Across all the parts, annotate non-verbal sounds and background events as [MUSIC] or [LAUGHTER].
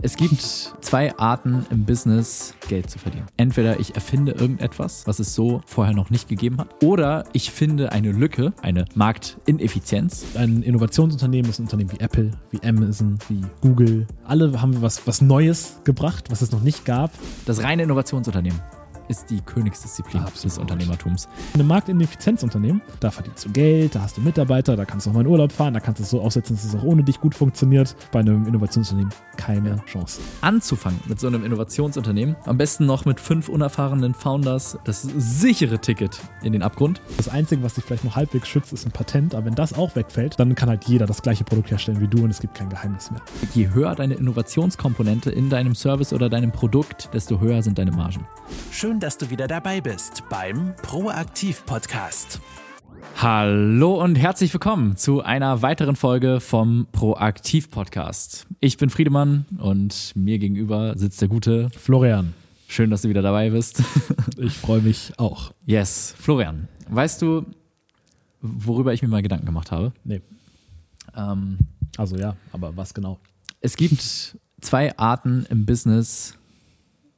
Es gibt zwei Arten im Business, Geld zu verdienen. Entweder ich erfinde irgendetwas, was es so vorher noch nicht gegeben hat, oder ich finde eine Lücke, eine Marktineffizienz. Ein Innovationsunternehmen ist ein Unternehmen wie Apple, wie Amazon, wie Google. Alle haben was, was Neues gebracht, was es noch nicht gab. Das reine Innovationsunternehmen ist die Königsdisziplin Absolut. des Unternehmertums. Ein Marktineffizienzunternehmen, da verdienst du Geld, da hast du Mitarbeiter, da kannst du auch mal in Urlaub fahren, da kannst du es so aufsetzen, dass es auch ohne dich gut funktioniert. Bei einem Innovationsunternehmen keine Chance. Anzufangen mit so einem Innovationsunternehmen, am besten noch mit fünf unerfahrenen Founders, das sichere Ticket in den Abgrund. Das Einzige, was dich vielleicht noch halbwegs schützt, ist ein Patent, aber wenn das auch wegfällt, dann kann halt jeder das gleiche Produkt herstellen wie du und es gibt kein Geheimnis mehr. Je höher deine Innovationskomponente in deinem Service oder deinem Produkt, desto höher sind deine Margen. Schön, dass du wieder dabei bist beim Proaktiv Podcast. Hallo und herzlich willkommen zu einer weiteren Folge vom Proaktiv Podcast. Ich bin Friedemann und mir gegenüber sitzt der gute. Florian, Schön, dass du wieder dabei bist. [LAUGHS] ich freue mich auch. Yes, Florian, weißt du, worüber ich mir mal Gedanken gemacht habe? Nee, Ähm, also ja, aber was genau? es gibt zwei Arten im Business,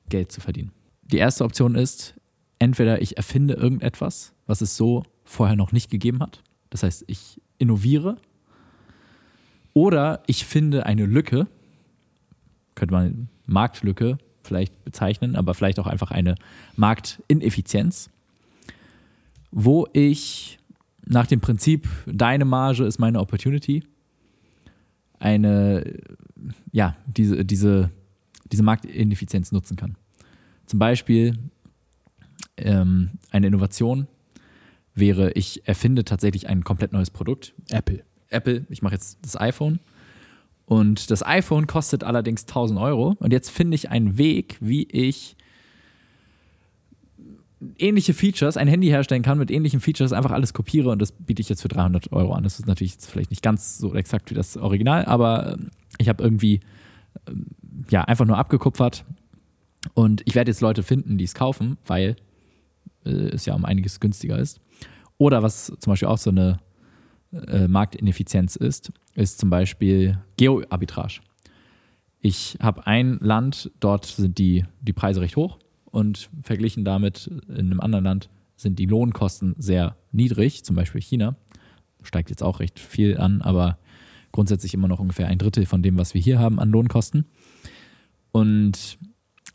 Geld zu verdienen. Die erste Option ist, entweder ich erfinde irgendetwas, was es so vorher noch nicht gegeben hat. Das heißt, ich innoviere. Oder ich finde eine Lücke, könnte man Marktlücke vielleicht bezeichnen, aber vielleicht auch einfach eine Marktineffizienz, wo ich nach dem Prinzip, deine Marge ist meine Opportunity, eine, ja, diese, diese, diese Marktineffizienz nutzen kann. Zum Beispiel ähm, eine Innovation wäre, ich erfinde tatsächlich ein komplett neues Produkt. Apple. Apple, ich mache jetzt das iPhone. Und das iPhone kostet allerdings 1000 Euro. Und jetzt finde ich einen Weg, wie ich ähnliche Features, ein Handy herstellen kann mit ähnlichen Features, einfach alles kopiere und das biete ich jetzt für 300 Euro an. Das ist natürlich jetzt vielleicht nicht ganz so exakt wie das Original, aber ähm, ich habe irgendwie ähm, ja einfach nur abgekupfert und ich werde jetzt Leute finden, die es kaufen, weil äh, es ja um einiges günstiger ist. Oder was zum Beispiel auch so eine äh, Marktineffizienz ist, ist zum Beispiel Geo-Arbitrage. Ich habe ein Land, dort sind die, die Preise recht hoch und verglichen damit in einem anderen Land sind die Lohnkosten sehr niedrig, zum Beispiel China. Steigt jetzt auch recht viel an, aber grundsätzlich immer noch ungefähr ein Drittel von dem, was wir hier haben an Lohnkosten. Und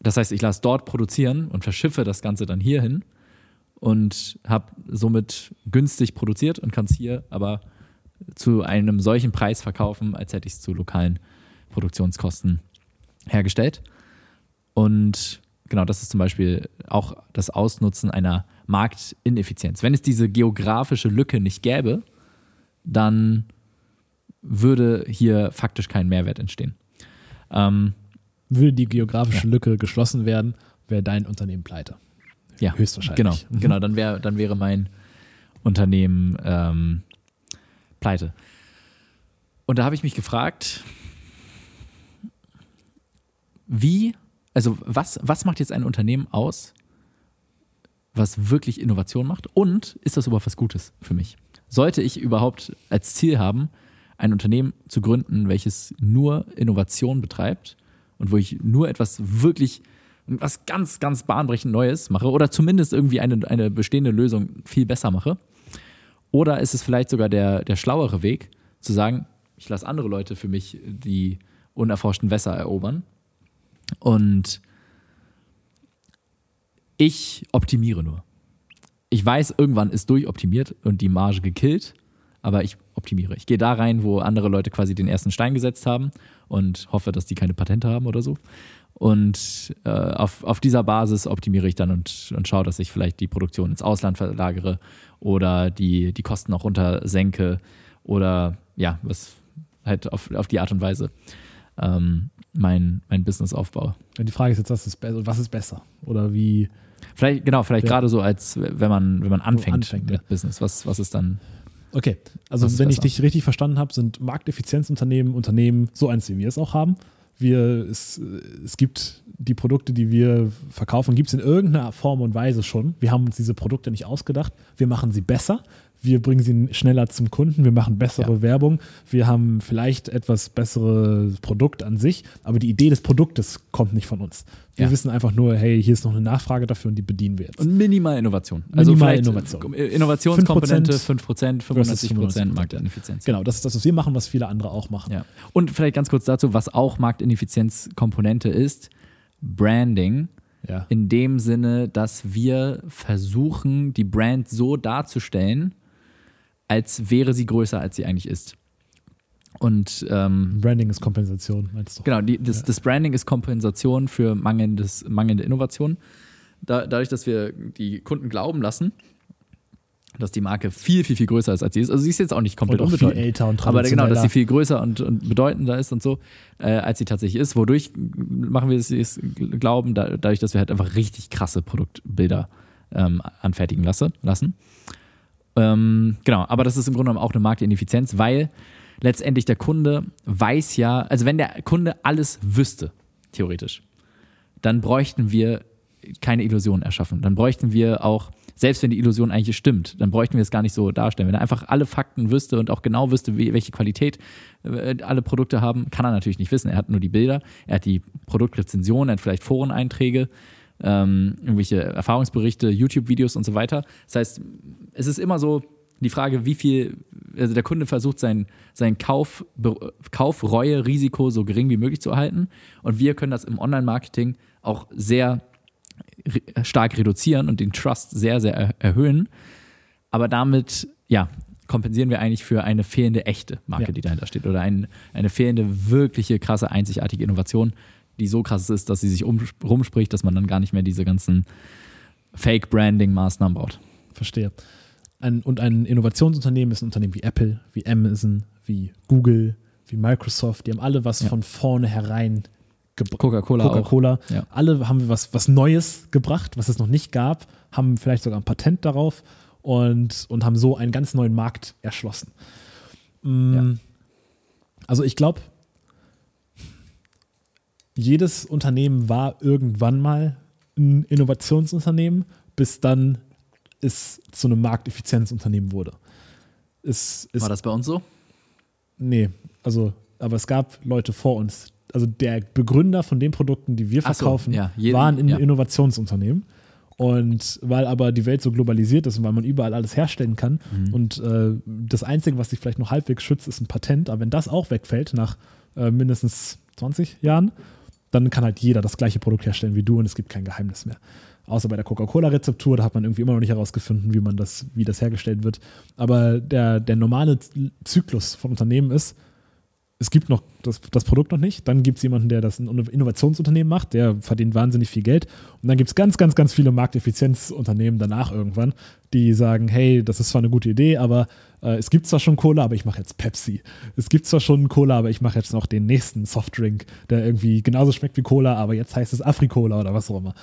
das heißt, ich lasse dort produzieren und verschiffe das Ganze dann hierhin und habe somit günstig produziert und kann es hier aber zu einem solchen Preis verkaufen, als hätte ich es zu lokalen Produktionskosten hergestellt. Und genau, das ist zum Beispiel auch das Ausnutzen einer Marktineffizienz. Wenn es diese geografische Lücke nicht gäbe, dann würde hier faktisch kein Mehrwert entstehen. Ähm, Würde die geografische Lücke geschlossen werden, wäre dein Unternehmen pleite. ja, Höchstwahrscheinlich. Genau, Mhm. genau dann, wär, dann wäre mein Unternehmen ähm, pleite. Und da habe ich mich gefragt, wie, also was, was macht jetzt ein Unternehmen aus, was wirklich Innovation macht? Und ist das überhaupt was Gutes für mich? Sollte ich überhaupt als Ziel haben, ein Unternehmen zu gründen, welches nur Innovation betreibt und wo ich nur etwas wirklich, was ganz, ganz bahnbrechend Neues mache oder zumindest irgendwie eine, eine bestehende Lösung viel besser mache? Oder ist es vielleicht sogar der, der schlauere Weg, zu sagen, ich lasse andere Leute für mich die unerforschten Wässer erobern und ich optimiere nur. Ich weiß, irgendwann ist durchoptimiert und die Marge gekillt, aber ich optimiere. Ich gehe da rein, wo andere Leute quasi den ersten Stein gesetzt haben und hoffe, dass die keine Patente haben oder so. Und äh, auf, auf dieser Basis optimiere ich dann und, und schaue, dass ich vielleicht die Produktion ins Ausland verlagere oder die, die Kosten auch runter senke oder ja, was halt auf, auf die Art und Weise ähm, mein, mein Business aufbaue. Die Frage ist jetzt, was ist, was ist besser? Oder wie, Vielleicht, genau, vielleicht Ja. gerade so, als wenn man, wenn man anfängt, anfängt, mit ja. Business. Was, was ist dann? Okay, also wenn ich besser? dich richtig verstanden habe, sind Markteffizienzunternehmen Unternehmen so eins, wie wir es auch haben. Wir, es, es gibt die Produkte, die wir verkaufen, gibt es in irgendeiner Form und Weise schon. Wir haben uns diese Produkte nicht ausgedacht. Wir machen sie besser. Wir bringen sie schneller zum Kunden, wir machen bessere Ja. Werbung, wir haben vielleicht etwas bessere Produkt an sich, aber die Idee des Produktes kommt nicht von uns. Wir Ja. wissen einfach nur, hey, hier ist noch eine Nachfrage dafür und die bedienen wir jetzt. Und minimal Innovation. Also Minimal Innovation. äh, Innovationskomponente 5%, 5%, 95% 95%, Marktineffizienz. genau, das ist das, was wir machen, was viele andere auch machen. Ja. Und vielleicht ganz kurz dazu, was auch Marktineffizienzkomponente ist, Branding. Ja. In dem Sinne, dass wir versuchen, die Brand so darzustellen, als wäre sie größer, als sie eigentlich ist. Und ähm, Branding ist Kompensation, meinst du? Genau, die, das, das Branding ist Kompensation für mangelndes, mangelnde Innovation. Da, dadurch, dass wir die Kunden glauben lassen, dass die Marke viel, viel, viel größer ist, als sie ist. Also sie ist jetzt auch nicht komplett Und auch viel unbedeutend. älter und aber genau, dass sie viel größer und, und bedeutender ist und so, äh, als sie tatsächlich ist. Wodurch machen wir es es glauben, da, dadurch, dass wir halt einfach richtig krasse Produktbilder ähm, anfertigen lasse, lassen. Ähm, genau, aber das ist im Grunde genommen auch eine Marktineffizienz, weil letztendlich der Kunde weiß ja, also wenn der Kunde alles wüsste, theoretisch, dann bräuchten wir keine Illusion erschaffen. Dann bräuchten wir auch, selbst wenn die Illusion eigentlich stimmt, dann bräuchten wir es gar nicht so darstellen. Wenn er einfach alle Fakten wüsste und auch genau wüsste, welche Qualität äh, alle Produkte haben, kann er natürlich nicht wissen. Er hat nur die Bilder, er hat die Produktrezensionen, er hat vielleicht Foreneinträge, ähm, irgendwelche Erfahrungsberichte, YouTube-Videos und so weiter. Das heißt, es ist immer so die Frage, wie viel, also der Kunde versucht sein, sein Kauf, Be- Kaufreue, Risiko so gering wie möglich zu erhalten. Und wir können das im Online-Marketing auch sehr re- stark reduzieren und den Trust sehr, sehr er erhöhen. Aber damit, ja, kompensieren wir eigentlich für eine fehlende echte Marke, Ja. die dahinter steht. Oder ein, eine fehlende, wirkliche, krasse, einzigartige Innovation, die so krass ist, dass sie sich um, rumspricht, dass man dann gar nicht mehr diese ganzen Fake-Branding-Maßnahmen braucht. Verstehe. Ein, und ein Innovationsunternehmen ist ein Unternehmen wie Apple, wie Amazon, wie Google, wie Microsoft. Die haben alle was Ja. von vorne herein gebracht. Coca-Cola. Coca-Cola. Ja. Alle haben was, was Neues gebracht, was es noch nicht gab, haben vielleicht sogar ein Patent darauf und, und haben so einen ganz neuen Markt erschlossen. Mm, Ja. Also ich glaube, jedes Unternehmen war irgendwann mal ein Innovationsunternehmen, bis dann es zu einem Markteffizienzunternehmen wurde. Es, es War das bei uns so? Nee, also, aber es gab Leute vor uns. Also der Begründer von den Produkten, die wir Ach so, verkaufen, ja, jede- waren in ja. Innovationsunternehmen. Und weil aber die Welt so globalisiert ist und weil man überall alles herstellen kann Mhm. und äh, das Einzige, was sich vielleicht noch halbwegs schützt, ist ein Patent. Aber wenn das auch wegfällt nach äh, mindestens 20 Jahren, dann kann halt jeder das gleiche Produkt herstellen wie du und es gibt kein Geheimnis mehr. Außer bei der Coca-Cola-Rezeptur, da hat man irgendwie immer noch nicht herausgefunden, wie man das, wie das hergestellt wird. Aber der, der normale Zyklus von Unternehmen ist, es gibt noch das, das Produkt noch nicht, dann gibt es jemanden, der das ein Innovationsunternehmen macht, der verdient wahnsinnig viel Geld und dann gibt es ganz, ganz, ganz viele Markteffizienzunternehmen danach irgendwann, die sagen, hey, das ist zwar eine gute Idee, aber äh, es gibt zwar schon Cola, aber ich mache jetzt Pepsi. Es gibt zwar schon Cola, aber ich mache jetzt noch den nächsten Softdrink, der irgendwie genauso schmeckt wie Cola, aber jetzt heißt es Afri-Cola oder was auch immer.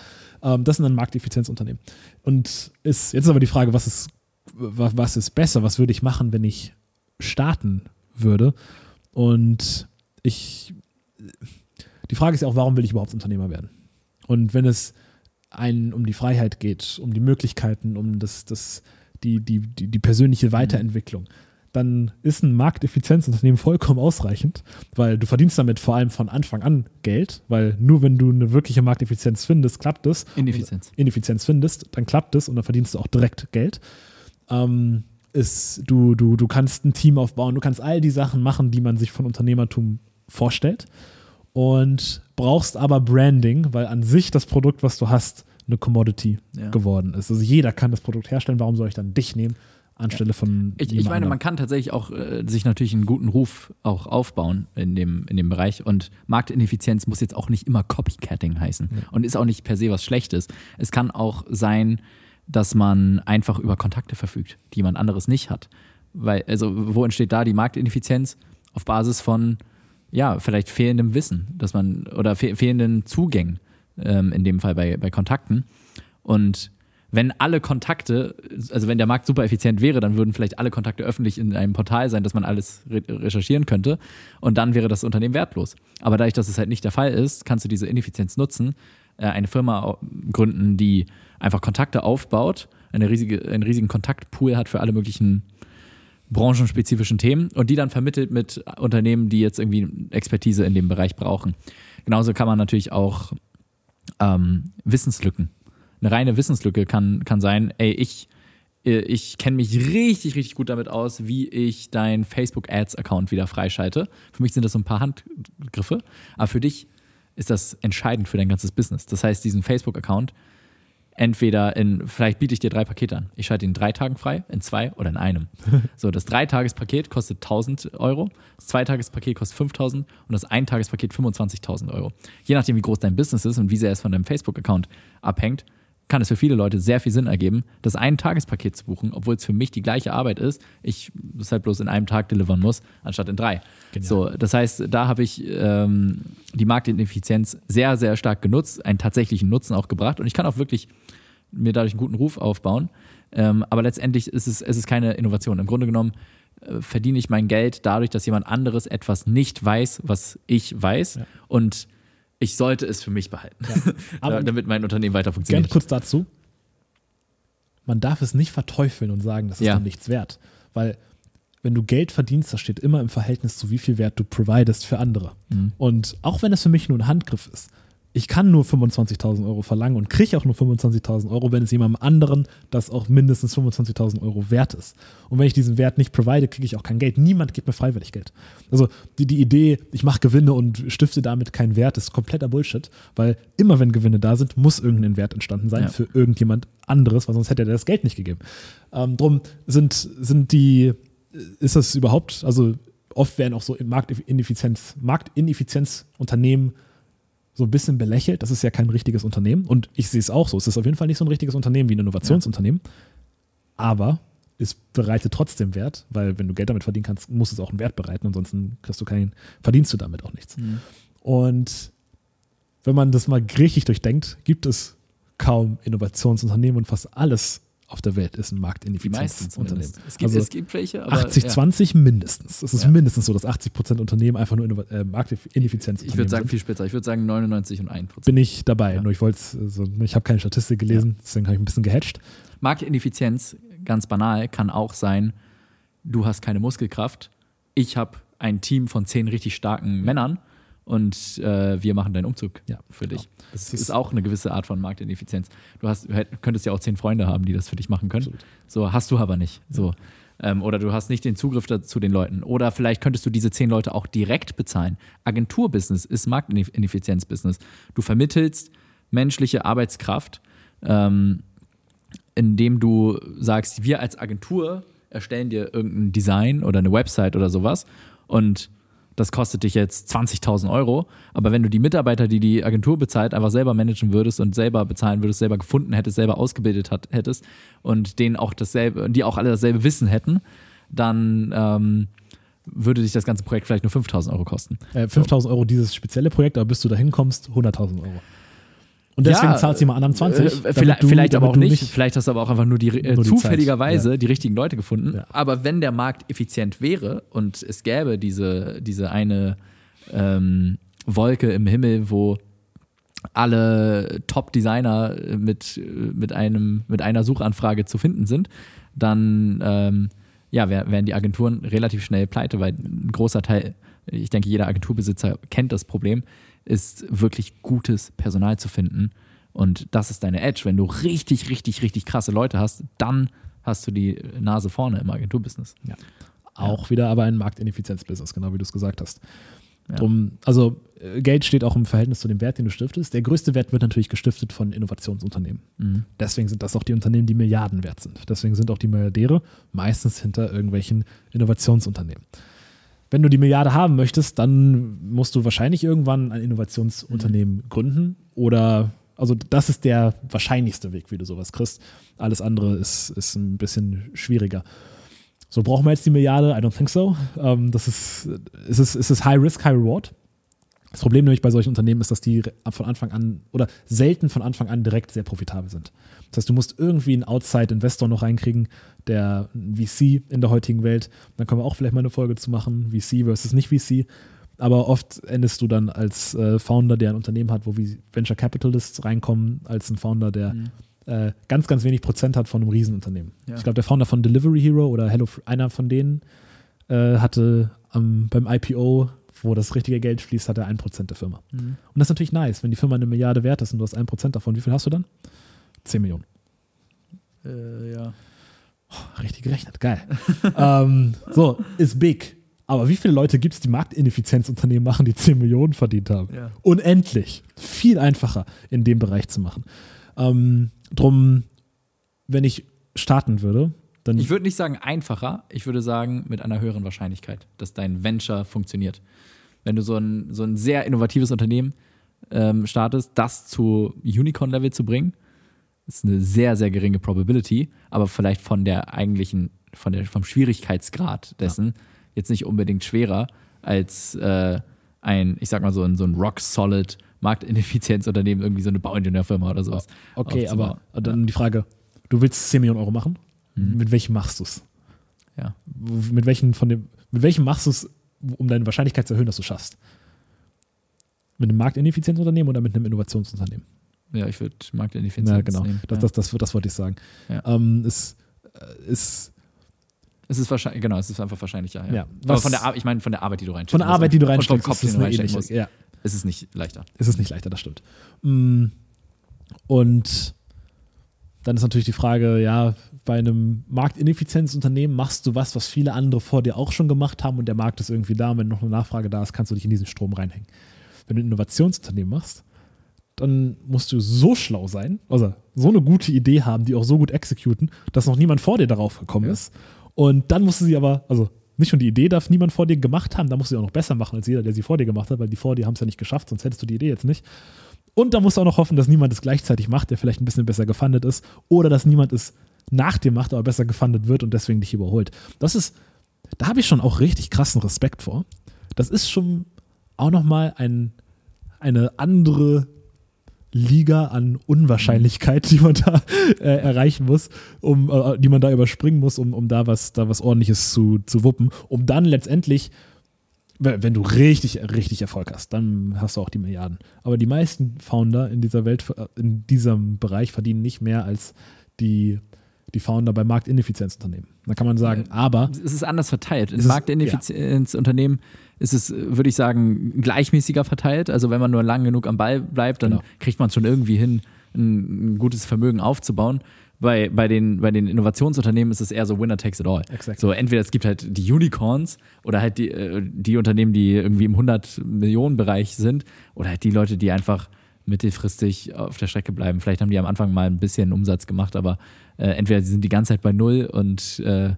Ähm, das sind dann Markteffizienzunternehmen. Und ist, jetzt ist aber die Frage, was ist, wa- was ist besser? Was würde ich machen, wenn ich starten würde? Und ich, die Frage ist ja auch, warum will ich überhaupt Unternehmer werden? Und wenn es einen um die Freiheit geht, um die Möglichkeiten, um das, das, die, die, die, die persönliche Weiterentwicklung, dann ist ein Markteffizienzunternehmen vollkommen ausreichend, weil du verdienst damit vor allem von Anfang an Geld, weil nur wenn du eine wirkliche Markteffizienz findest, klappt es. Ineffizienz. Ineffizienz findest, dann klappt es und dann verdienst du auch direkt Geld. Ähm, ist, du, du, du kannst ein Team aufbauen, du kannst all die Sachen machen, die man sich von Unternehmertum vorstellt und brauchst aber Branding, weil an sich das Produkt, was du hast, eine Commodity Ja. geworden ist. Also jeder kann das Produkt herstellen, warum soll ich dann dich nehmen anstelle von Ich, ich meine, man kann tatsächlich auch äh, sich natürlich einen guten Ruf auch aufbauen in dem, in dem Bereich. Und Marktineffizienz muss jetzt auch nicht immer Copycatting heißen und ist auch nicht per se was Schlechtes. Es kann auch sein, dass man einfach über Kontakte verfügt, die jemand anderes nicht hat. Weil, also, wo entsteht da die Marktineffizienz? Auf Basis von, ja, vielleicht fehlendem Wissen, dass man, oder fe fehlenden Zugängen, ähm, in dem Fall bei, bei Kontakten. Und wenn alle Kontakte, also wenn der Markt super effizient wäre, dann würden vielleicht alle Kontakte öffentlich in einem Portal sein, dass man alles re recherchieren könnte und dann wäre das Unternehmen wertlos. Aber dadurch, dass es halt nicht der Fall ist, kannst du diese Ineffizienz nutzen, eine Firma gründen, die einfach Kontakte aufbaut, eine riesige, einen riesigen Kontaktpool hat für alle möglichen branchenspezifischen Themen und die dann vermittelt mit Unternehmen, die jetzt irgendwie Expertise in dem Bereich brauchen. Genauso kann man natürlich auch ähm, Wissenslücken. Eine reine Wissenslücke kann, kann sein, ey, ich, äh, ich kenne mich richtig, richtig gut damit aus, wie ich deinen Facebook-Ads-Account wieder freischalte. Für mich sind das so ein paar Handgriffe, aber für dich ist das entscheidend für dein ganzes Business. Das heißt, diesen Facebook-Account entweder in, vielleicht biete ich dir drei Pakete an. Ich schalte ihn in drei Tagen frei, in zwei oder in einem. [LAUGHS] so, das Dreitagespaket kostet 1000 Euro, das Zweitagespaket kostet 5000 und das Eintagespaket 25.000 Euro. Je nachdem, wie groß dein Business ist und wie sehr es von deinem Facebook-Account abhängt, kann es für viele Leute sehr viel Sinn ergeben, das ein Tagespaket zu buchen, obwohl es für mich die gleiche Arbeit ist, ich es halt bloß in einem Tag delivern muss, anstatt in drei. Genial. So, das heißt, da habe ich ähm, die Marktineffizienz sehr, sehr stark genutzt, einen tatsächlichen Nutzen auch gebracht und ich kann auch wirklich mir dadurch einen guten Ruf aufbauen. Ähm, aber letztendlich ist es, es ist keine Innovation. Im Grunde genommen äh, verdiene ich mein Geld dadurch, dass jemand anderes etwas nicht weiß, was ich weiß. Ja. Und ich sollte es für mich behalten, [LAUGHS] ja. damit mein Unternehmen weiter funktioniert. Ganz kurz dazu. Man darf es nicht verteufeln und sagen, das ist ja. dann nichts wert. Weil wenn du Geld verdienst, das steht immer im Verhältnis zu wie viel Wert du providest für andere. Mhm. Und auch wenn es für mich nur ein Handgriff ist, ich kann nur 25.000 Euro verlangen und kriege auch nur 25.000 Euro, wenn es jemandem anderen das auch mindestens 25.000 Euro wert ist. Und wenn ich diesen Wert nicht provide, kriege ich auch kein Geld. Niemand gibt mir freiwillig Geld. Also die, die Idee, ich mache Gewinne und stifte damit keinen Wert, ist kompletter Bullshit, weil immer wenn Gewinne da sind, muss irgendein Wert entstanden sein ja. für irgendjemand anderes, weil sonst hätte er das Geld nicht gegeben. Ähm, drum sind, sind die, ist das überhaupt, also oft werden auch so Marktineffizienz, Marktineffizienzunternehmen so ein bisschen belächelt. Das ist ja kein richtiges Unternehmen. Und ich sehe es auch so. Es ist auf jeden Fall nicht so ein richtiges Unternehmen wie ein Innovationsunternehmen. Ja. Aber es bereitet trotzdem Wert, weil wenn du Geld damit verdienen kannst, muss es auch einen Wert bereiten. Ansonsten kriegst du keinen, verdienst du damit auch nichts. Mhm. Und wenn man das mal griechisch durchdenkt, gibt es kaum Innovationsunternehmen und fast alles auf der Welt ist ein Marktineffizienzunternehmen. Es, gibt, also es gibt welche, aber 80-20 ja. mindestens. Es ist ja. mindestens so, dass 80 Prozent Unternehmen einfach nur äh, Marktineffizienz Ich würde sagen sind. viel spitzer. Ich würde sagen 99 und 1 Prozent. Bin ich dabei. Ja. Nur ich wollte also, ich habe keine Statistik gelesen, deswegen habe ich ein bisschen gehatcht. Marktineffizienz, ganz banal, kann auch sein, du hast keine Muskelkraft. Ich habe ein Team von zehn richtig starken Männern und äh, wir machen deinen Umzug ja, für dich. Genau. Das, das ist auch eine gewisse Art von Marktineffizienz. Du hast, könntest ja auch zehn Freunde haben, die das für dich machen können. Absolut. So hast du aber nicht. So. Ähm, oder du hast nicht den Zugriff zu den Leuten. Oder vielleicht könntest du diese zehn Leute auch direkt bezahlen. Agenturbusiness ist Marktineffizienzbusiness. Du vermittelst menschliche Arbeitskraft, ähm, indem du sagst, wir als Agentur erstellen dir irgendein Design oder eine Website oder sowas und das kostet dich jetzt 20.000 Euro. Aber wenn du die Mitarbeiter, die die Agentur bezahlt, einfach selber managen würdest und selber bezahlen würdest, selber gefunden hättest, selber ausgebildet hat, hättest und denen auch dasselbe, die auch alle dasselbe Wissen hätten, dann ähm, würde dich das ganze Projekt vielleicht nur 5.000 Euro kosten. Äh, 5.000 Euro dieses spezielle Projekt, aber bis du da hinkommst, 100.000 Euro. Und deswegen ja, zahlst du jemand anderen 20. Äh, vielleicht, du, vielleicht aber auch nicht. nicht. Vielleicht hast du aber auch einfach nur, die, äh, nur die zufälligerweise ja. die richtigen Leute gefunden. Ja. Aber wenn der Markt effizient wäre und es gäbe diese, diese eine ähm, Wolke im Himmel, wo alle Top-Designer mit, mit, einem, mit einer Suchanfrage zu finden sind, dann ähm, ja, wären die Agenturen relativ schnell pleite, weil ein großer Teil, ich denke, jeder Agenturbesitzer kennt das Problem ist wirklich gutes Personal zu finden. Und das ist deine Edge. Wenn du richtig, richtig, richtig krasse Leute hast, dann hast du die Nase vorne im Agenturbusiness. Ja. Auch ja. wieder aber ein Marktineffizienzbusiness, genau wie du es gesagt hast. Ja. Drum, also äh, Geld steht auch im Verhältnis zu dem Wert, den du stiftest. Der größte Wert wird natürlich gestiftet von Innovationsunternehmen. Mhm. Deswegen sind das auch die Unternehmen, die Milliarden wert sind. Deswegen sind auch die Milliardäre meistens hinter irgendwelchen Innovationsunternehmen wenn du die Milliarde haben möchtest, dann musst du wahrscheinlich irgendwann ein Innovationsunternehmen mhm. gründen oder also das ist der wahrscheinlichste Weg, wie du sowas kriegst. Alles andere ist, ist ein bisschen schwieriger. So brauchen wir jetzt die Milliarde? I don't think so. Ähm, das ist, ist, es, ist es High Risk, High Reward. Das Problem nämlich bei solchen Unternehmen ist, dass die von Anfang an oder selten von Anfang an direkt sehr profitabel sind. Das heißt, du musst irgendwie einen Outside-Investor noch reinkriegen, der VC in der heutigen Welt. Dann können wir auch vielleicht mal eine Folge zu machen, VC versus nicht VC. Aber oft endest du dann als äh, Founder, der ein Unternehmen hat, wo Venture Capitalists reinkommen, als ein Founder, der mhm. äh, ganz, ganz wenig Prozent hat von einem Riesenunternehmen. Ja. Ich glaube, der Founder von Delivery Hero oder Hello, einer von denen äh, hatte am- beim IPO, wo das richtige Geld fließt, hat er ein Prozent der Firma. Mhm. Und das ist natürlich nice, wenn die Firma eine Milliarde wert ist und du hast ein Prozent davon. Wie viel hast du dann? 10 Millionen. Äh, ja. Richtig gerechnet, geil. [LAUGHS] ähm, so, ist big. Aber wie viele Leute gibt es, die Marktineffizienzunternehmen machen, die 10 Millionen verdient haben? Ja. Unendlich. Viel einfacher in dem Bereich zu machen. Ähm, drum, wenn ich starten würde, dann Ich würde nicht sagen einfacher, ich würde sagen mit einer höheren Wahrscheinlichkeit, dass dein Venture funktioniert. Wenn du so ein, so ein sehr innovatives Unternehmen ähm, startest, das zu Unicorn-Level zu bringen, ist eine sehr, sehr geringe Probability, aber vielleicht von der eigentlichen, von der, vom Schwierigkeitsgrad dessen jetzt nicht unbedingt schwerer als äh, ein, ich sag mal so ein, so ein rock-solid Marktineffizienzunternehmen, irgendwie so eine Bauingenieurfirma oder sowas. okay, aber dann die Frage, du willst 10 Millionen Euro machen, Mhm. mit welchem machst du es? Ja. Mit welchem von dem, mit welchem machst du es, um deine Wahrscheinlichkeit zu erhöhen, dass du es schaffst? Mit einem Marktineffizienzunternehmen oder mit einem Innovationsunternehmen? Ja, ich würde Marktineffizienz Ja, genau. nehmen. Das, das, das, das wollte ich sagen. Ja. Ähm, es äh, ist Es ist wahrscheinlich, genau, es ist einfach wahrscheinlicher. Ja. Ja. Aber von der, Ar- ich meine, von der Arbeit, die du reinsteckst. von der Arbeit, die du reinsteckst, Und vom Kopf, ist es den du reinstecken musst, Ja, ist es nicht leichter. ist es nicht leichter, das stimmt. Mm, Und dann ist natürlich die Frage, ja, bei einem Marktineffizienzunternehmen machst du was, was viele andere vor dir auch schon gemacht haben und der Markt ist irgendwie da und wenn noch eine Nachfrage da ist, kannst du dich in diesen Strom reinhängen. Wenn du ein Innovationsunternehmen machst, dann musst du so schlau sein, also so eine gute Idee haben, die auch so gut exekuten, dass noch niemand vor dir darauf gekommen Ja. ist. Und dann musst du sie aber, also nicht schon die Idee darf niemand vor dir gemacht haben, da musst du sie auch noch besser machen als jeder, der sie vor dir gemacht hat, weil die vor dir haben es ja nicht geschafft, sonst hättest du die Idee jetzt nicht. Und da musst du auch noch hoffen, dass niemand es gleichzeitig macht, der vielleicht ein bisschen besser gefundet ist, oder dass niemand es nach dir macht, aber besser gefundet wird und deswegen dich überholt. Das ist, da habe ich schon auch richtig krassen Respekt vor. Das ist schon auch nochmal ein, eine andere Liga an Unwahrscheinlichkeit, die man da äh, erreichen muss, um, äh, die man da überspringen muss, um, um da was, da was ordentliches zu, zu wuppen, um dann letztendlich, wenn du richtig, richtig Erfolg hast, dann hast du auch die Milliarden. Aber die meisten Founder in dieser Welt, äh, in diesem Bereich verdienen nicht mehr als die, die Founder bei Marktineffizienzunternehmen. Da kann man sagen, aber Es ist anders verteilt. In Es Marktineffizienzunternehmen ist es, würde ich sagen, gleichmäßiger verteilt. Also wenn man nur lang genug am Ball bleibt, dann Genau. kriegt man schon irgendwie hin, ein, ein gutes Vermögen aufzubauen. Bei, bei, den, bei den Innovationsunternehmen ist es eher so Winner takes it all. Exakt. So entweder es gibt halt die Unicorns oder halt die, äh, die Unternehmen, die irgendwie im 100-Millionen-Bereich sind oder halt die Leute, die einfach mittelfristig auf der Strecke bleiben. Vielleicht haben die am Anfang mal ein bisschen Umsatz gemacht, aber äh, entweder sie sind die ganze Zeit bei Null und äh,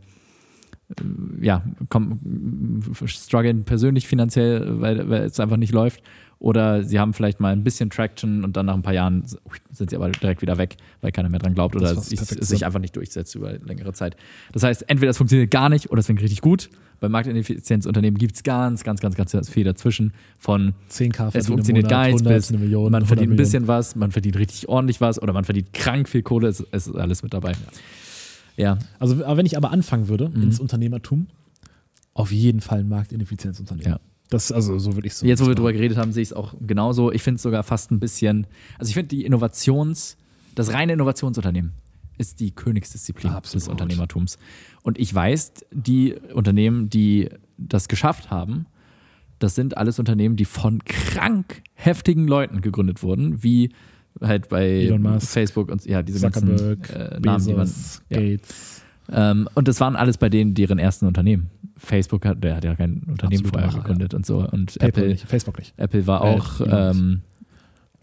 ja, kommen, strugglen persönlich finanziell, weil, weil es einfach nicht läuft. Oder sie haben vielleicht mal ein bisschen Traction und dann nach ein paar Jahren sind sie aber direkt wieder weg, weil keiner mehr dran glaubt oder es sich einfach nicht durchsetzt über längere Zeit. Das heißt, entweder es funktioniert gar nicht oder es klingt richtig gut. Bei Marktineffizienzunternehmen gibt es ganz, ganz, ganz, ganz viel dazwischen von 10k es funktioniert gar nichts 100, bis Million, man 100 verdient ein Millionen. bisschen was, man verdient richtig ordentlich was oder man verdient krank viel Kohle, es, es ist alles mit dabei. Ja, Also, aber wenn ich aber anfangen würde Mhm. ins Unternehmertum, auf jeden Fall ein Marktineffizienzunternehmen. Ja. Das, also, so würde ich so. Jetzt, wo wir drüber geredet haben, sehe ich es auch genauso. Ich finde es sogar fast ein bisschen, also ich finde die Innovations, das reine Innovationsunternehmen ist die Königsdisziplin Absolut. des Unternehmertums. Und ich weiß, die Unternehmen, die das geschafft haben, das sind alles Unternehmen, die von krank heftigen Leuten gegründet wurden, wie halt bei Elon Musk, Facebook und ja, diese Zuckerberg, ganzen äh, Namen, die man. Bezos, ja. Gates. Ähm, und das waren alles bei denen deren ersten Unternehmen. Facebook hat, der hat ja kein Unternehmen Absolute vorher Macher, gegründet und so. Und PayPal Apple, nicht, Facebook nicht. Apple war Äh, auch, ähm,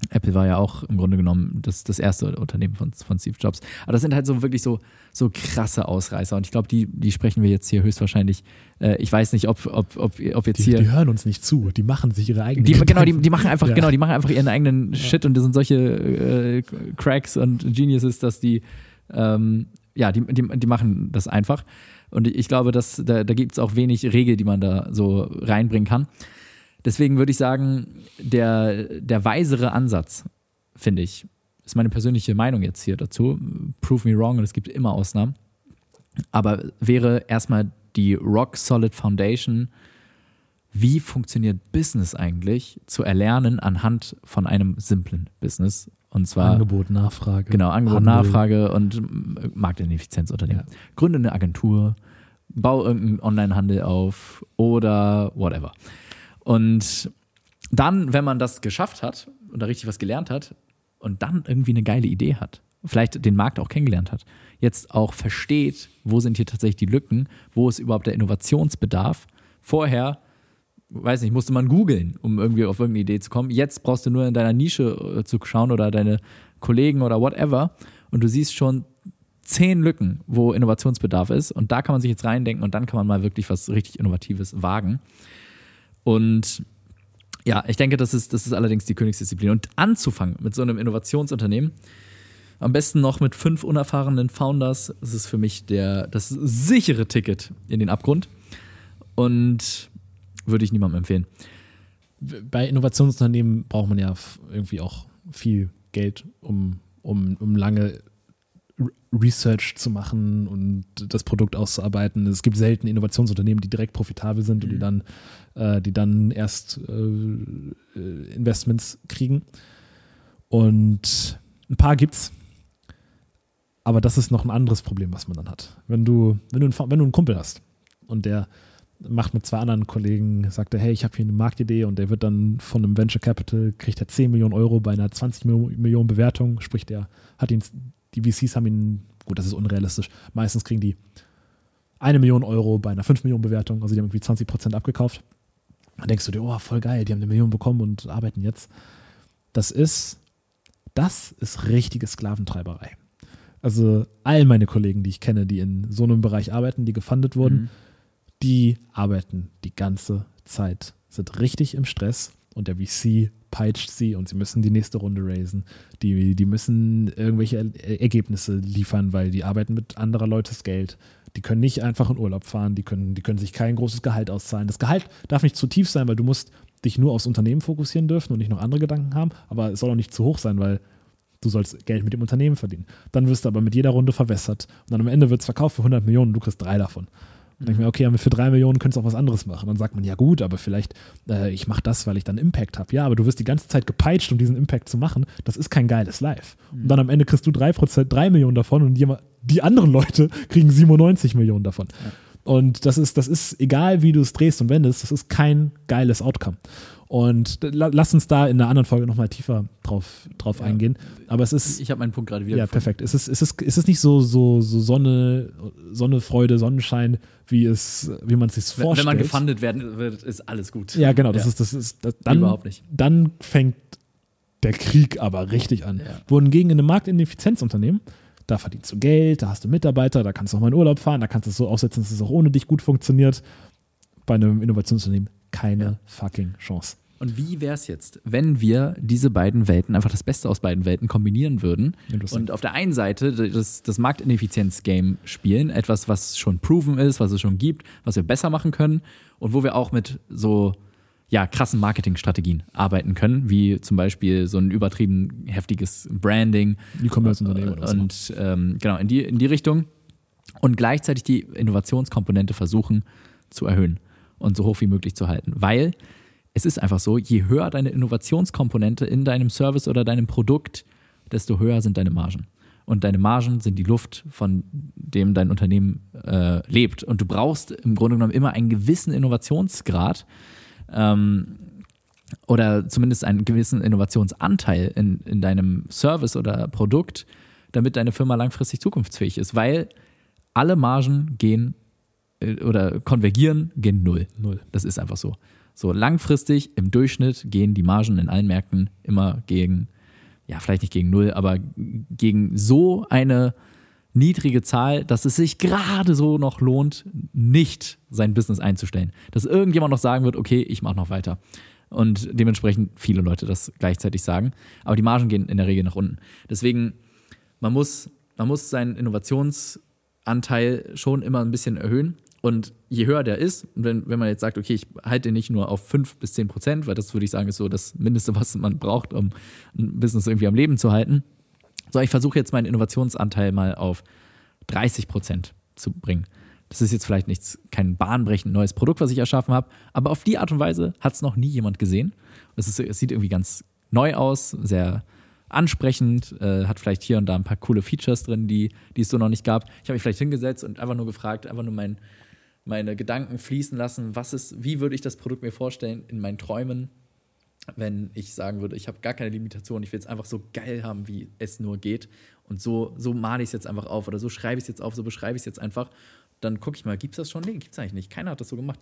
Apple war ja auch im Grunde genommen das, das erste Unternehmen von, von Steve Jobs. Aber das sind halt so wirklich so, so krasse Ausreißer. Und ich glaube, die, die sprechen wir jetzt hier höchstwahrscheinlich. Äh, ich weiß nicht, ob, ob, ob, ob jetzt Die, hier. die hören uns nicht zu, die machen sich ihre eigenen Die, genau, die, die machen einfach, Ja. genau, die machen einfach ihren eigenen Shit und das sind solche äh, Cracks und Geniuses, dass die, ähm, ja, die, die, die machen das einfach. Und ich glaube, dass da, da gibt es auch wenig Regel, die man da so reinbringen kann. Deswegen würde ich sagen, der, der weisere Ansatz, finde ich, ist meine persönliche Meinung jetzt hier dazu. Prove me wrong und es gibt immer Ausnahmen. Aber wäre erstmal die Rock Solid Foundation wie funktioniert Business eigentlich, zu erlernen anhand von einem simplen Business. Und zwar Angebot, Nachfrage. Genau, Angebot, Handel. Nachfrage und äh, Marktineffizienzunternehmen. Ja. Gründe eine Agentur, bau irgendeinen Onlinehandel auf oder whatever. Und dann, wenn man das geschafft hat und da richtig was gelernt hat und dann irgendwie eine geile Idee hat, vielleicht den Markt auch kennengelernt hat, jetzt auch versteht, wo sind hier tatsächlich die Lücken, wo ist überhaupt der Innovationsbedarf. Vorher, weiß nicht, musste man googeln, um irgendwie auf irgendeine Idee zu kommen. Jetzt brauchst du nur in deiner Nische äh, zu schauen oder deine Kollegen oder whatever und du siehst schon zehn Lücken, wo Innovationsbedarf ist und da kann man sich jetzt reindenken und dann kann man mal wirklich was richtig Innovatives wagen. Und ja, ich denke, das ist, das ist allerdings die Königsdisziplin. Und anzufangen mit so einem Innovationsunternehmen, am besten noch mit fünf unerfahrenen Founders, das ist für mich der, das sichere Ticket in den Abgrund. Und würde ich niemandem empfehlen. Bei Innovationsunternehmen braucht man ja irgendwie auch viel Geld, um, um, um lange Research zu machen und das Produkt auszuarbeiten. Es gibt selten Innovationsunternehmen, die direkt profitabel sind und die dann, äh, die dann erst äh, äh, Investments kriegen. Und ein paar gibt's. Aber das ist noch ein anderes Problem, was man dann hat. Wenn du, wenn du, einen, wenn du einen Kumpel hast und der macht mit zwei anderen Kollegen, sagt er, hey, ich habe hier eine Marktidee und der wird dann von einem Venture Capital, kriegt er 10 Millionen Euro bei einer 20 Mio- Millionen Bewertung, sprich, der hat ihn, die VCs haben ihn, gut, das ist unrealistisch, meistens kriegen die eine Million Euro bei einer 5 Millionen Bewertung, also die haben irgendwie 20 Prozent abgekauft. Dann denkst du dir, oh, voll geil, die haben eine Million bekommen und arbeiten jetzt. Das ist, das ist richtige Sklaventreiberei. Also all meine Kollegen, die ich kenne, die in so einem Bereich arbeiten, die gefundet wurden, die arbeiten die ganze Zeit, sind richtig im Stress und der VC peitscht sie und sie müssen die nächste Runde raisen. Die, die müssen irgendwelche Er- Ergebnisse liefern, weil die arbeiten mit anderer Leutes Geld. Die können nicht einfach in Urlaub fahren, die können, die können sich kein großes Gehalt auszahlen. Das Gehalt darf nicht zu tief sein, weil du musst dich nur aufs Unternehmen fokussieren dürfen und nicht noch andere Gedanken haben, aber es soll auch nicht zu hoch sein, weil du sollst Geld mit dem Unternehmen verdienen. Dann wirst du aber mit jeder Runde verwässert und dann am Ende wird es verkauft für 100 Millionen und du kriegst drei davon. Dann denke ich mir, okay, aber für drei Millionen könntest du auch was anderes machen. Dann sagt man, ja gut, aber vielleicht, äh, ich mache das, weil ich dann Impact habe. Ja, aber du wirst die ganze Zeit gepeitscht, um diesen Impact zu machen. Das ist kein geiles Live. Und dann am Ende kriegst du drei Prozent, drei Millionen davon und jemand, die anderen Leute [LAUGHS] kriegen 97 Millionen davon. Und das ist, das ist, egal wie du es drehst und wendest, das ist kein geiles Outcome. Und la- lass uns da in einer anderen Folge nochmal tiefer drauf, drauf eingehen. Aber es ist, Ich habe meinen Punkt gerade wieder ja, gefunden. perfekt. Es ist, es ist, es ist nicht so, so, so Sonne, Sonne, Freude, Sonnenschein, wie es, wie man es sich vorstellt. wenn man gefundet werden wird, ist alles gut. Ja, genau, das Ja. ist, das ist, das, dann, Überhaupt nicht. dann fängt der Krieg aber richtig an. Ja. Wohingegen in einem Marktineffizienzunternehmen, da verdienst du Geld, da hast du Mitarbeiter, da kannst du auch mal in Urlaub fahren, da kannst du es so aufsetzen, dass es auch ohne dich gut funktioniert. Bei einem Innovationsunternehmen keine Ja. fucking Chance. Und wie wäre es jetzt, wenn wir diese beiden Welten, einfach das Beste aus beiden Welten kombinieren würden Interessant. und auf der einen Seite das, das Marktineffizienz-Game spielen, etwas, was schon proven ist, was es schon gibt, was wir besser machen können und wo wir auch mit so ja, krassen Marketingstrategien arbeiten können, wie zum Beispiel so ein übertrieben heftiges Branding, E-Commerce-Unternehmen oder so. und ähm, genau, in die, in die Richtung. Und gleichzeitig die Innovationskomponente versuchen zu erhöhen und so hoch wie möglich zu halten. Weil es ist einfach so, je höher deine Innovationskomponente in deinem Service oder deinem Produkt, desto höher sind deine Margen. Und deine Margen sind die Luft, von dem dein Unternehmen äh, lebt. Und du brauchst im Grunde genommen immer einen gewissen Innovationsgrad, ähm, oder zumindest einen gewissen Innovationsanteil in, in deinem Service oder Produkt, damit deine Firma langfristig zukunftsfähig ist, weil alle Margen gehen oder konvergieren, gehen null. Null. Das ist einfach so. So langfristig im Durchschnitt gehen die Margen in allen Märkten immer gegen, ja, vielleicht nicht gegen null, aber gegen so eine niedrige Zahl, dass es sich gerade so noch lohnt, nicht sein Business einzustellen. Dass irgendjemand noch sagen wird, okay, ich mache noch weiter. Und dementsprechend viele Leute das gleichzeitig sagen. Aber die Margen gehen in der Regel nach unten. Deswegen, man muss, man muss seinen Innovationsanteil schon immer ein bisschen erhöhen. Und je höher der ist, wenn, wenn man jetzt sagt, okay, ich halte den nicht nur auf 5 bis 10 Prozent, weil das würde ich sagen, ist so das Mindeste, was man braucht, um ein Business irgendwie am Leben zu halten. So, ich versuche jetzt meinen Innovationsanteil mal auf 30 Prozent zu bringen. Das ist jetzt vielleicht nichts, kein bahnbrechend neues Produkt, was ich erschaffen habe, aber auf die Art und Weise hat es noch nie jemand gesehen. Es, ist, es sieht irgendwie ganz neu aus, sehr ansprechend, äh, hat vielleicht hier und da ein paar coole Features drin, die, die es so noch nicht gab. Ich habe mich vielleicht hingesetzt und einfach nur gefragt, einfach nur mein, meine Gedanken fließen lassen, was ist, wie würde ich das Produkt mir vorstellen in meinen Träumen, wenn ich sagen würde, ich habe gar keine Limitation, ich will es einfach so geil haben, wie es nur geht. Und so, so male ich es jetzt einfach auf oder so schreibe ich es jetzt auf, so beschreibe ich es jetzt einfach. Dann gucke ich mal, gibt es das schon? Nee, gibt es eigentlich nicht. Keiner hat das so gemacht.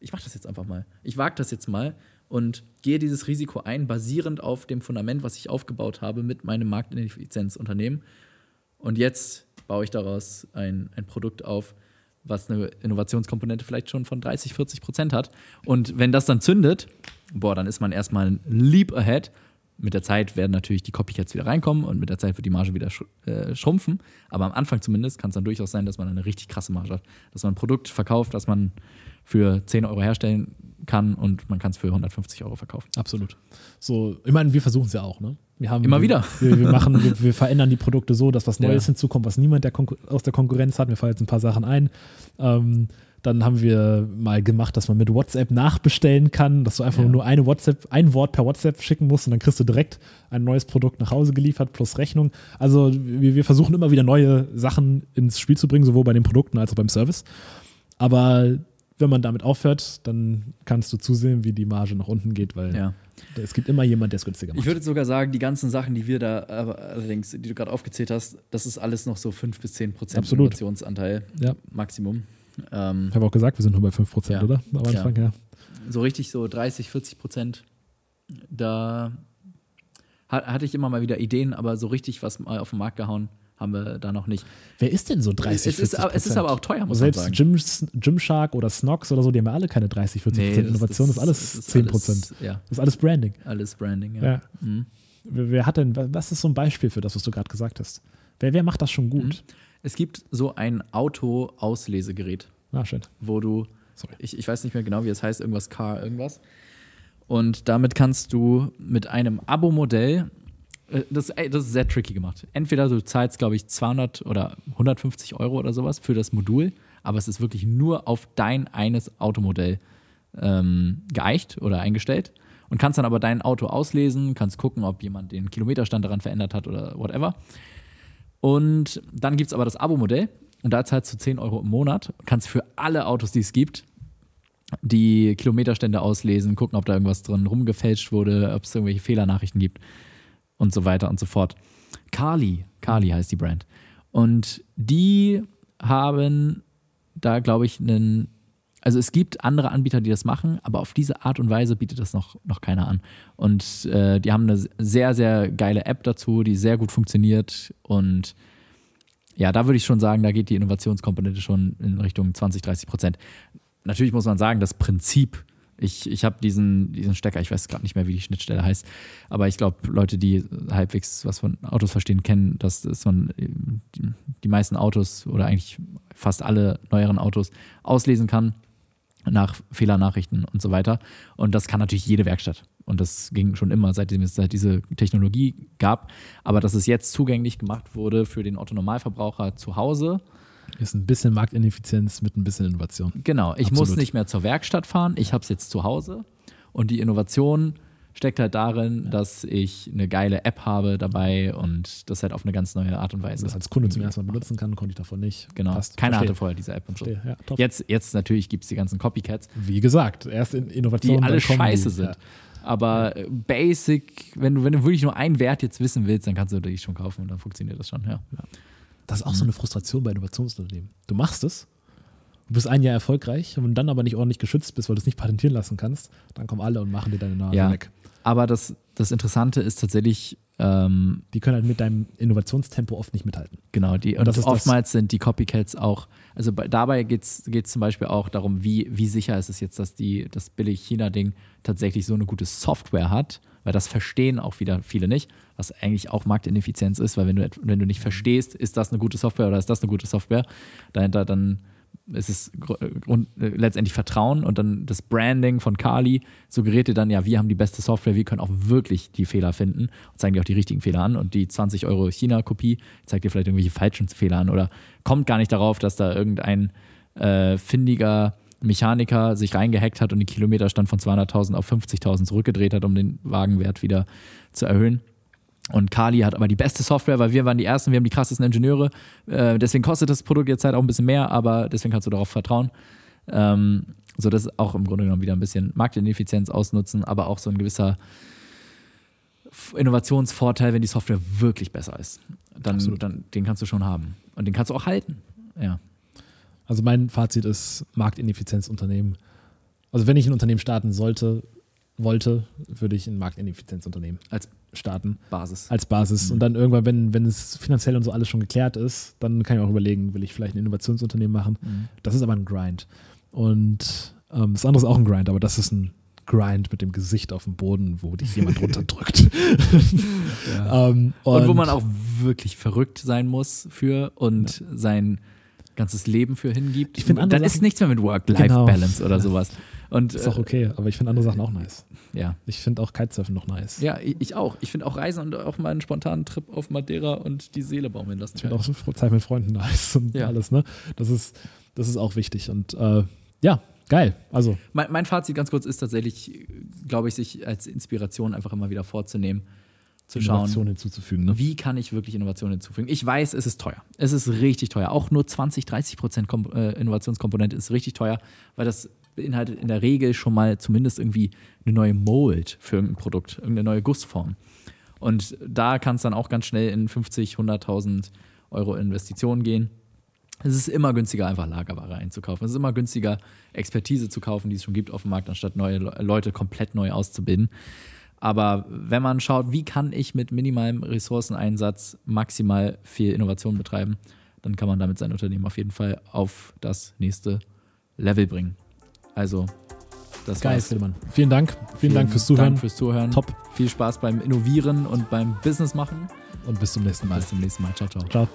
Ich mache das jetzt einfach mal. Ich wage das jetzt mal und gehe dieses Risiko ein, basierend auf dem Fundament, was ich aufgebaut habe mit meinem Markteffizienzunternehmen. Und jetzt baue ich daraus ein, ein Produkt auf, was eine Innovationskomponente vielleicht schon von 30, 40 Prozent hat. Und wenn das dann zündet, boah, dann ist man erstmal ein Leap ahead. Mit der Zeit werden natürlich die Copycats wieder reinkommen und mit der Zeit wird die Marge wieder äh, schrumpfen. Aber am Anfang zumindest kann es dann durchaus sein, dass man eine richtig krasse Marge hat. Dass man ein Produkt verkauft, das man für 10 Euro herstellen kann und man kann es für 150 Euro verkaufen. Absolut. So, ich meine, wir versuchen es ja auch, ne? Wir haben, Immer wieder. Wir, wir machen, wir, wir, verändern die Produkte so, dass was Neues Ja. hinzukommt, was niemand der aus der Konkurrenz hat. Mir fallen jetzt ein paar Sachen ein. Ähm, dann haben wir mal gemacht, dass man mit WhatsApp nachbestellen kann, dass du einfach Ja. nur eine WhatsApp, ein Wort per WhatsApp schicken musst und dann kriegst du direkt ein neues Produkt nach Hause geliefert plus Rechnung. Also wir, wir versuchen immer wieder neue Sachen ins Spiel zu bringen, sowohl bei den Produkten als auch beim Service. Aber wenn man damit aufhört, dann kannst du zusehen, wie die Marge nach unten geht, weil Ja. es gibt immer jemand, der es günstiger macht. Ich würde sogar sagen, die ganzen Sachen, die wir da allerdings, die du gerade aufgezählt hast, das ist alles noch so 5 bis 10 Prozent Absolut. Innovationsanteil, ja. Maximum. Ähm, Ich habe auch gesagt, wir sind nur bei 5%, Ja. oder? Am Anfang, ja. so richtig so 30, 40 Prozent, da ha- hatte ich immer mal wieder Ideen, aber so richtig was mal auf den Markt gehauen haben wir da noch nicht. Wer ist denn so 30, Es ist, 40 es ist aber auch teuer, muss Selbst man sagen. Gym, Gymshark oder Snox oder so, die haben ja alle keine 30, 40 Nee, Prozent Innovation, das, ist alles das ist 10 alles- Prozent. Ja, Das ist alles Branding. alles Branding, ja. Ja. Mhm. Wer, wer hat denn, was ist so ein Beispiel für das, was du gerade gesagt hast? Wer, wer macht das schon gut? Mhm. Es gibt so ein Auto-Auslesegerät. Ah, schön. wo du, Sorry. ich, ich weiß nicht mehr genau, wie es heißt, irgendwas Car, irgendwas. Und damit kannst du mit einem Abo-Modell, das, ey, das ist sehr tricky gemacht. Entweder du zahlst, glaube ich, 200 oder 150 Euro oder sowas für das Modul, aber es ist wirklich nur auf dein eines Automodell ähm, geeicht oder eingestellt und kannst dann aber dein Auto auslesen, kannst gucken, ob jemand den Kilometerstand daran verändert hat oder whatever. Und dann gibt es aber das Abo-Modell und da zahlst du 10 Euro im Monat, kannst für alle Autos, die es gibt, die Kilometerstände auslesen, gucken, ob da irgendwas drin rumgefälscht wurde, ob es irgendwelche Fehlernachrichten gibt und so weiter und so fort. Kali, Kali heißt die Brand. Und die haben da, glaube ich, einen. Also es gibt andere Anbieter, die das machen, aber auf diese Art und Weise bietet das noch, noch keiner an. Und äh, die haben eine sehr, sehr geile App dazu, die sehr gut funktioniert. Und ja, da würde ich schon sagen, da geht die Innovationskomponente schon in Richtung 20, 30 Prozent. Natürlich muss man sagen, das Prinzip, ich, ich habe diesen, diesen Stecker, ich weiß gerade nicht mehr, wie die Schnittstelle heißt, aber ich glaube, Leute, die halbwegs was von Autos verstehen, kennen, dass, dass man äh, die, meisten Autos oder eigentlich fast alle neueren Autos auslesen kann nach Fehlernachrichten und so weiter. Und das kann natürlich jede Werkstatt. Und das ging schon immer, seitdem es seit diese Technologie gab. Aber dass es jetzt zugänglich gemacht wurde für den Otto-Normalverbraucher zu Hause, Ist ein bisschen Marktineffizienz mit ein bisschen Innovation. Genau, ich Absolut. muss nicht mehr zur Werkstatt fahren, ich habe es jetzt zu Hause. Und die Innovation steckt halt darin, dass ich eine geile App habe dabei und das halt auf eine ganz neue Art und Weise. Das als Kunde zum ersten Mal benutzen kann, konnte ich davon nicht. Genau, Passt. keiner Verstehe. hatte vorher diese App und so. Ja. Jetzt, jetzt natürlich gibt es die ganzen Copycats, Wie gesagt, erst in Innovation. die alle scheiße die. sind. Ja. Aber basic, wenn du, wenn du wirklich nur einen Wert jetzt wissen willst, dann kannst du die schon kaufen und dann funktioniert das schon, ja. Das ist auch so eine Frustration bei Innovationsunternehmen. Du machst es, du bist ein Jahr erfolgreich und dann aber nicht ordentlich geschützt bist, weil du es nicht patentieren lassen kannst, dann kommen alle und machen dir deine Nase Ja. weg. Aber das, das Interessante ist tatsächlich, ähm, Die können halt mit deinem Innovationstempo oft nicht mithalten. Genau, die, und das ist das- oftmals sind die Copycats auch, also bei, dabei geht es zum Beispiel auch darum, wie, wie sicher ist es jetzt, dass die, das billig China-Ding tatsächlich so eine gute Software hat, weil das verstehen auch wieder viele nicht, was eigentlich auch Marktineffizienz ist, weil wenn du, wenn du nicht verstehst, ist das eine gute Software oder ist das eine gute Software, dahinter dann ist es äh, letztendlich Vertrauen und dann das Branding von Kali suggeriert dir dann, ja, wir haben die beste Software, wir können auch wirklich die Fehler finden und zeigen dir auch die richtigen Fehler an und die 20 Euro China-Kopie zeigt dir vielleicht irgendwelche falschen Fehler an oder kommt gar nicht darauf, dass da irgendein äh, findiger Mechaniker sich reingehackt hat und den Kilometerstand von 200.000 auf 50.000 zurückgedreht hat, um den Wagenwert wieder zu erhöhen. Und Kali hat aber die beste Software, weil wir waren die Ersten, wir haben die krassesten Ingenieure. Äh, deswegen kostet das Produkt jetzt halt auch ein bisschen mehr, aber deswegen kannst du darauf vertrauen. Ähm, so dass auch im Grunde genommen wieder ein bisschen Marktineffizienz ausnutzen, aber auch so ein gewisser Innovationsvorteil, wenn die Software wirklich besser ist. Dann, dann den kannst du schon haben. Und den kannst du auch halten. Ja. Also mein Fazit ist Marktineffizienzunternehmen. Also wenn ich ein Unternehmen starten sollte, wollte, würde ich ein Marktineffizienzunternehmen Als starten. Basis. Als Basis. Und dann irgendwann, wenn, wenn es finanziell und so alles schon geklärt ist, dann kann ich auch überlegen, will ich vielleicht ein Innovationsunternehmen machen. Das ist aber ein Grind. Und ähm, das andere ist auch ein Grind, aber das ist ein Grind mit dem Gesicht auf dem Boden, wo dich jemand runterdrückt. [LAUGHS] [LAUGHS] ähm, und, wo man auch wirklich verrückt sein muss für und sein ganzes Leben für hingibt. Ich finde Dann ist Sachen- nichts mehr mit Work-Life-Balance oder Ja. sowas. Und ist auch okay, aber ich finde andere Sachen auch nice. äh, ja. Ich finde auch Kitesurfen noch nice. Ja, ich ich auch. Ich finde auch Reisen und auch mal einen spontanen Trip auf Madeira und die Seele baumeln lassen. Ich finde auch Zeit mit Freunden [LAUGHS] nice und Ja. alles, ne? Das ist, das ist auch wichtig. Und äh, ja, geil. Also, Mein, mein Fazit ganz kurz ist tatsächlich, glaube ich, sich als Inspiration einfach immer wieder vorzunehmen, zu Innovation schauen, hinzuzufügen, ne? wie kann ich wirklich Innovation hinzufügen. Ich weiß, es ist teuer. Es ist richtig teuer. Auch nur 20, 30 Prozent Kom äh, Innovationskomponente ist richtig teuer, weil das beinhaltet in der Regel schon mal zumindest irgendwie eine neue Mold für irgendein Produkt, irgendeine neue Gussform. Und da kann es dann auch ganz schnell in 50, 100.000 Euro Investitionen gehen. Es ist immer günstiger, einfach Lagerware einzukaufen. Es ist immer günstiger, Expertise zu kaufen, die es schon gibt auf dem Markt, anstatt neue Le- Leute komplett neu auszubilden. Aber wenn man schaut, wie kann ich mit minimalem Ressourceneinsatz maximal viel Innovation betreiben, dann kann man damit sein Unternehmen auf jeden Fall auf das nächste Level bringen. Also, das Geil, war's. Friedemann. Vielen Dank. Vielen, Dank fürs Zuhören. Dank fürs Zuhören. Top. Viel Spaß beim Innovieren und beim Business machen. Und bis zum nächsten Mal. Bis zum nächsten Mal. Ciao, ciao. Ciao.